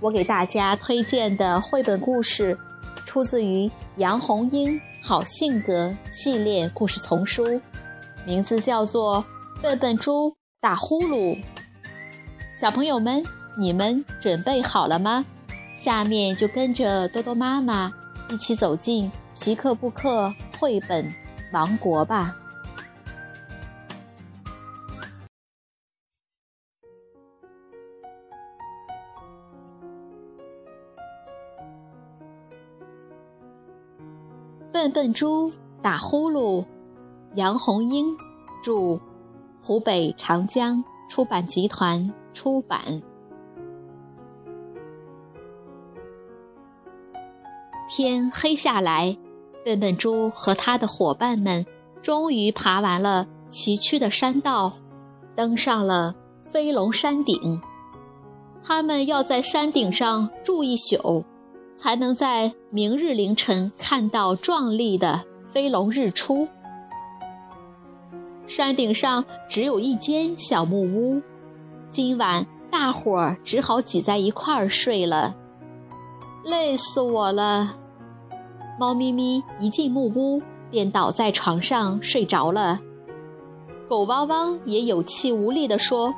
我给大家推荐的绘本故事，出自于杨红樱好性格系列故事丛书，名字叫做《笨笨猪打呼噜》。小朋友们，你们准备好了吗？下面就跟着多多妈妈一起走进皮克布克绘本王国吧。笨笨猪打呼噜，杨红樱著，湖北长江出版集团出版。天黑下来，笨笨猪和他的伙伴们终于爬完了崎岖的山道，登上了飞龙山顶。他们要在山顶上住一宿。才能在明日凌晨看到壮丽的飞龙日出。山顶上只有一间小木屋，今晚大伙儿只好挤在一块儿睡了。累死我了！猫咪咪一进木屋便倒在床上睡着了。狗汪汪也有气无力地说：“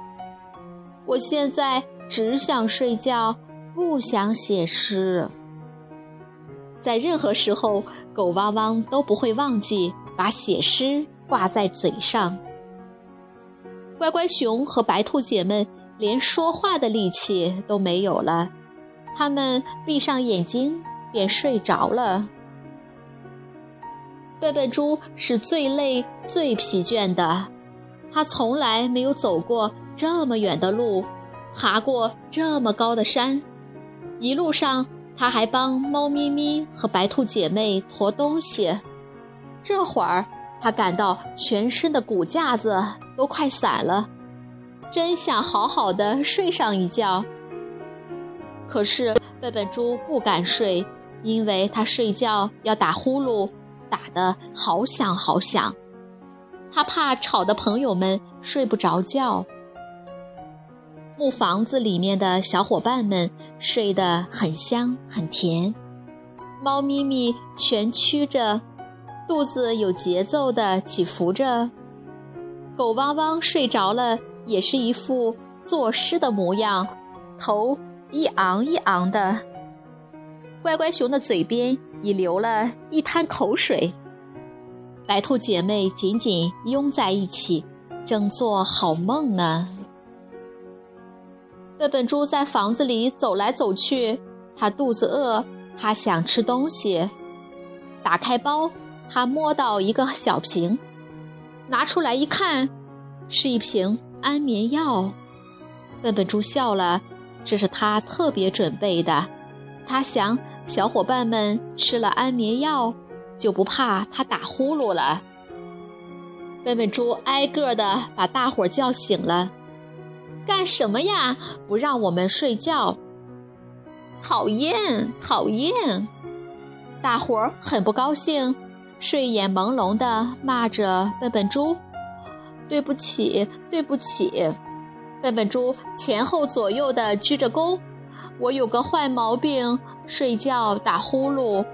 我现在只想睡觉，不想写诗。”在任何时候，狗汪汪都不会忘记把写诗挂在嘴上。乖乖熊和白兔姐们连说话的力气都没有了，他们闭上眼睛便睡着了。笨笨猪是最累、最疲倦的，它从来没有走过这么远的路，爬过这么高的山，一路上。他还帮猫咪咪和白兔姐妹驮东西，这会儿他感到全身的骨架子都快散了，真想好好的睡上一觉。可是笨笨猪不敢睡，因为他睡觉要打呼噜，打得好响好响，他怕吵的朋友们睡不着觉。木房子里面的小伙伴们睡得很香很甜，猫咪咪蜷曲着，肚子有节奏地起伏着；狗汪汪睡着了，也是一副作诗的模样，头一昂一昂的。乖乖熊的嘴边已流了一滩口水，白兔姐妹紧紧拥在一起，正做好梦呢。笨笨猪在房子里走来走去，它肚子饿，它想吃东西。打开包，它摸到一个小瓶，拿出来一看，是一瓶安眠药。笨笨猪笑了，这是他特别准备的。他想，小伙伴们吃了安眠药，就不怕他打呼噜了。笨笨猪挨个的把大伙叫醒了。干什么呀？不让我们睡觉！讨厌，讨厌！大伙儿很不高兴，睡眼朦胧地骂着笨笨猪：“对不起，对不起！”笨笨猪前后左右地鞠着躬：“我有个坏毛病，睡觉打呼噜，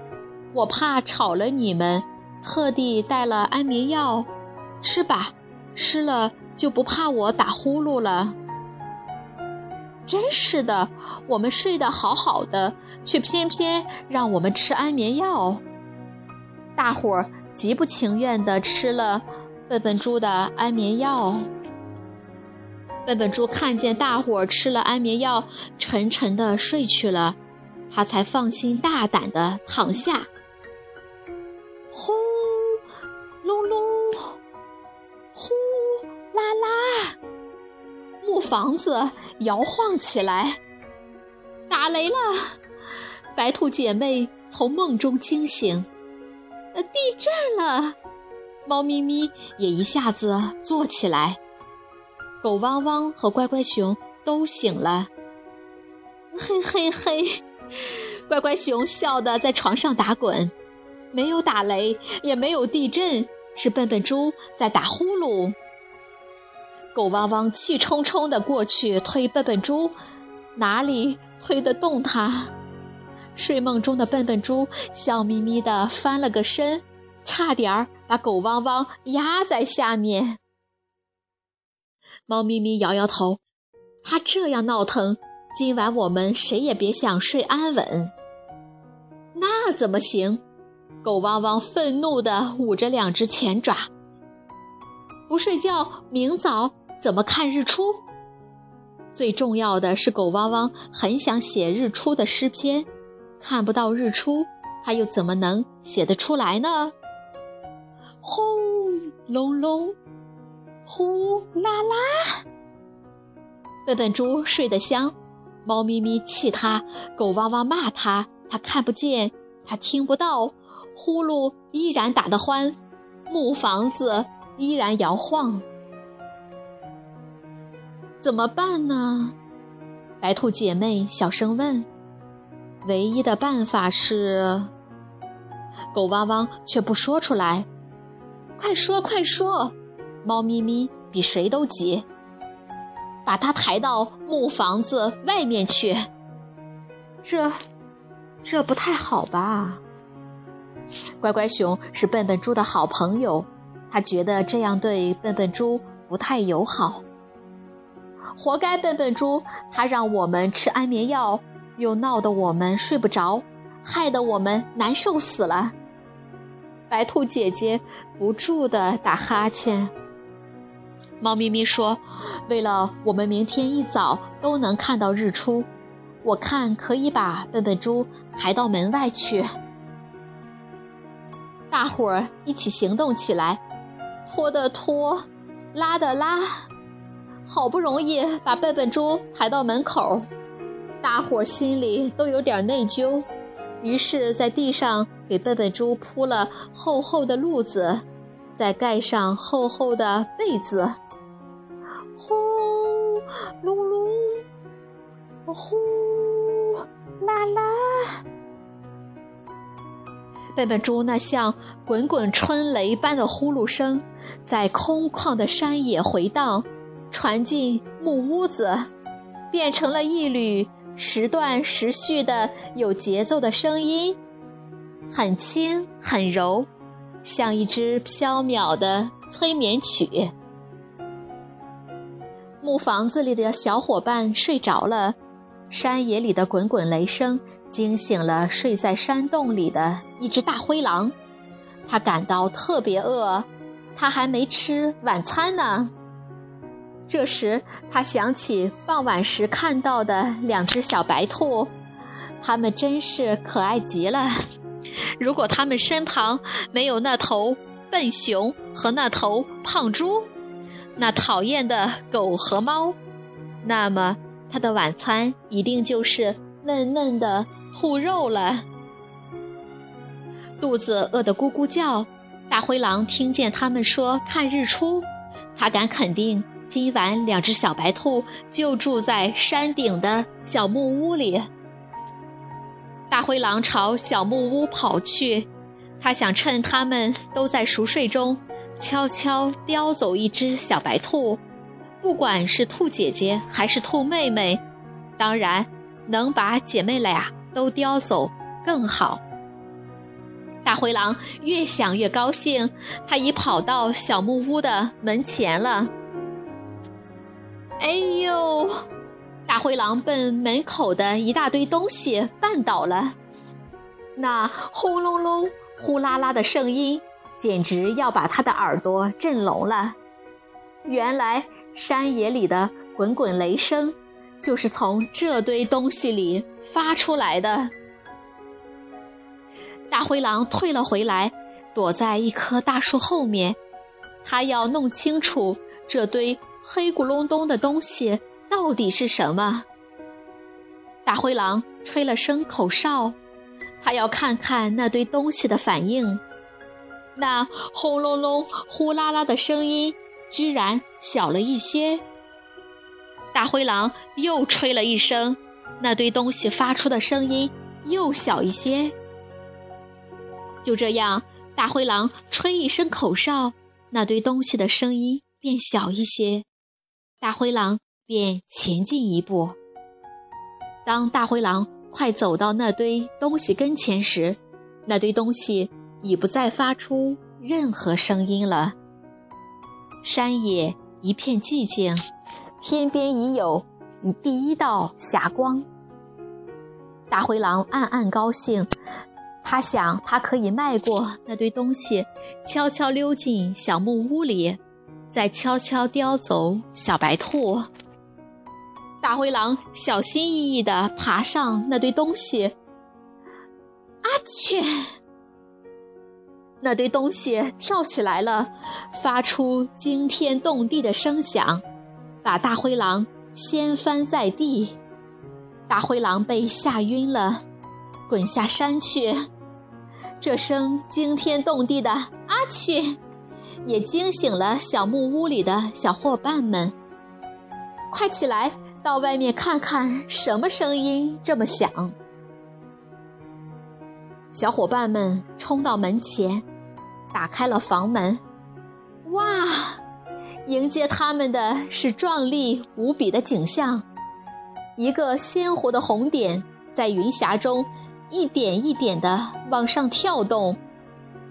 我怕吵了你们，特地带了安眠药，吃吧，吃了就不怕我打呼噜了。”真是的，我们睡得好好的，却偏偏让我们吃安眠药。大伙儿极不情愿地吃了笨笨猪的安眠药。笨笨猪看见大伙儿吃了安眠药，沉沉地睡去了，他才放心大胆地躺下。呼隆隆，呼啦啦。木房子摇晃起来，打雷了！白兔姐妹从梦中惊醒，呃，地震了！猫咪咪也一下子坐起来，狗汪汪和乖乖熊都醒了。嘿嘿嘿，乖乖熊笑得在床上打滚，没有打雷，也没有地震，是笨笨猪在打呼噜。狗汪汪气冲冲地过去推笨笨猪，哪里推得动它？睡梦中的笨笨猪笑眯眯地翻了个身，差点儿把狗汪汪压在下面。猫咪咪摇摇头，它这样闹腾，今晚我们谁也别想睡安稳。那怎么行？狗汪汪愤怒地捂着两只前爪，不睡觉，明早怎么看日出？最重要的是，狗汪汪很想写日出的诗篇。看不到日出，他又怎么能写得出来呢？轰隆隆，呼啦啦。笨笨猪睡得香，猫咪咪气它，狗汪汪骂它，它看不见，它听不到，呼噜依然打得欢，木房子依然摇晃。怎么办呢？白兔姐妹小声问。唯一的办法是，狗汪汪却不说出来。快说快说！猫咪咪比谁都急，把它抬到木房子外面去。这，这不太好吧？乖乖熊是笨笨猪的好朋友，他觉得这样对笨笨猪不太友好。活该笨笨猪，他让我们吃安眠药。又闹得我们睡不着，害得我们难受死了。白兔姐姐不住地打哈欠。猫咪咪说：“为了我们明天一早都能看到日出，我看可以把笨笨猪抬到门外去。”大伙儿一起行动起来，拖的拖，拉的拉，好不容易把笨笨猪抬到门口。大伙心里都有点内疚，于是，在地上给笨笨猪铺了厚厚的褥子，再盖上厚厚的被子。呼隆隆，呼啦啦，笨笨猪那像滚滚春雷般的呼噜声，在空旷的山野回荡，传进木屋子，变成了一缕。时断时续的有节奏的声音，很轻很柔，像一支飘渺的催眠曲。木房子里的小伙伴睡着了，山野里的滚滚雷声惊醒了睡在山洞里的一只大灰狼，他感到特别饿，他还没吃晚餐呢。这时，他想起傍晚时看到的两只小白兔，它们真是可爱极了。如果它们身旁没有那头笨熊和那头胖猪，那讨厌的狗和猫，那么他的晚餐一定就是嫩嫩的兔肉了。肚子饿得咕咕叫，大灰狼听见他们说看日出，他敢肯定。今晚，两只小白兔就住在山顶的小木屋里。大灰狼朝小木屋跑去，他想趁他们都在熟睡中，悄悄叼走一只小白兔。不管是兔姐姐还是兔妹妹，当然能把姐妹俩都叼走更好。大灰狼越想越高兴，他已跑到小木屋的门前了。哎呦！大灰狼被门口的一大堆东西绊倒了，那轰隆隆、呼啦啦的声音，简直要把他的耳朵震聋了。原来山野里的滚滚雷声，就是从这堆东西里发出来的。大灰狼退了回来，躲在一棵大树后面，他要弄清楚这堆。黑咕隆咚的东西到底是什么？大灰狼吹了声口哨，他要看看那堆东西的反应。那轰隆隆、呼啦啦的声音居然小了一些。大灰狼又吹了一声，那堆东西发出的声音又小一些。就这样，大灰狼吹一声口哨，那堆东西的声音变小一些，大灰狼便前进一步。当大灰狼快走到那堆东西跟前时，那堆东西已不再发出任何声音了。山野一片寂静，天边已有第一道霞光。大灰狼暗暗高兴。他想，他可以迈过那堆东西，悄悄溜进小木屋里，再悄悄叼走小白兔。大灰狼小心翼翼地爬上那堆东西，阿去！那堆东西跳起来了，发出惊天动地的声响，把大灰狼掀翻在地。大灰狼被吓晕了，滚下山去。这声惊天动地的“阿去”，也惊醒了小木屋里的小伙伴们。快起来，到外面看看，什么声音这么响？小伙伴们冲到门前，打开了房门。哇！迎接他们的是壮丽无比的景象，一个鲜活的红点在云霞中。一点一点地往上跳动，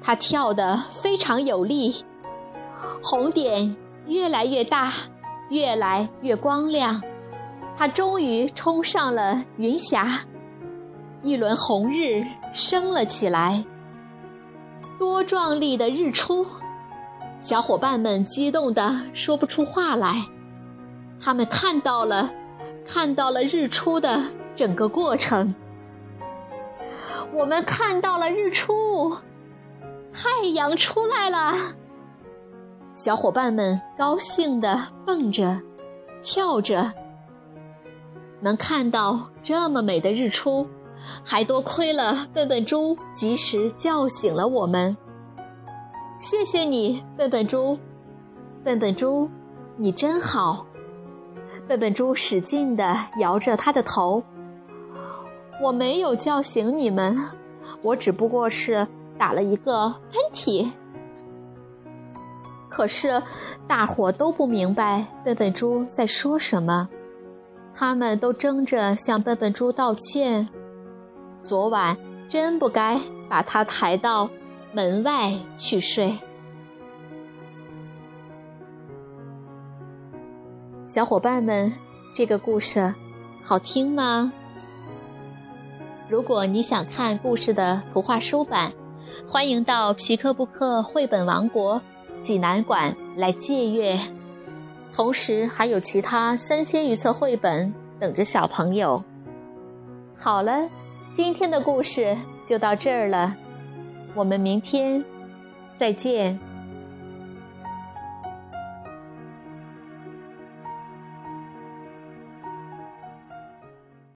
它跳得非常有力。红点越来越大，越来越光亮，它终于冲上了云霞，一轮红日升了起来。多壮丽的日出！小伙伴们激动的说不出话来。他们看到了，看到了日出的整个过程。我们看到了日出，太阳出来了。小伙伴们高兴地蹦着、跳着。能看到这么美的日出，还多亏了笨笨猪及时叫醒了我们。谢谢你，笨笨猪！笨笨猪，你真好。笨笨猪使劲地摇着他的头。我没有叫醒你们，我只不过是打了一个喷嚏。可是大伙都不明白笨笨猪在说什么，他们都争着向笨笨猪道歉。昨晚真不该把他抬到门外去睡。小伙伴们，这个故事好听吗？如果你想看故事的图画书版，欢迎到皮克布克绘本王国济南馆来借阅。同时还有其他三千余册绘本等着小朋友。好了，今天的故事就到这儿了，我们明天再见。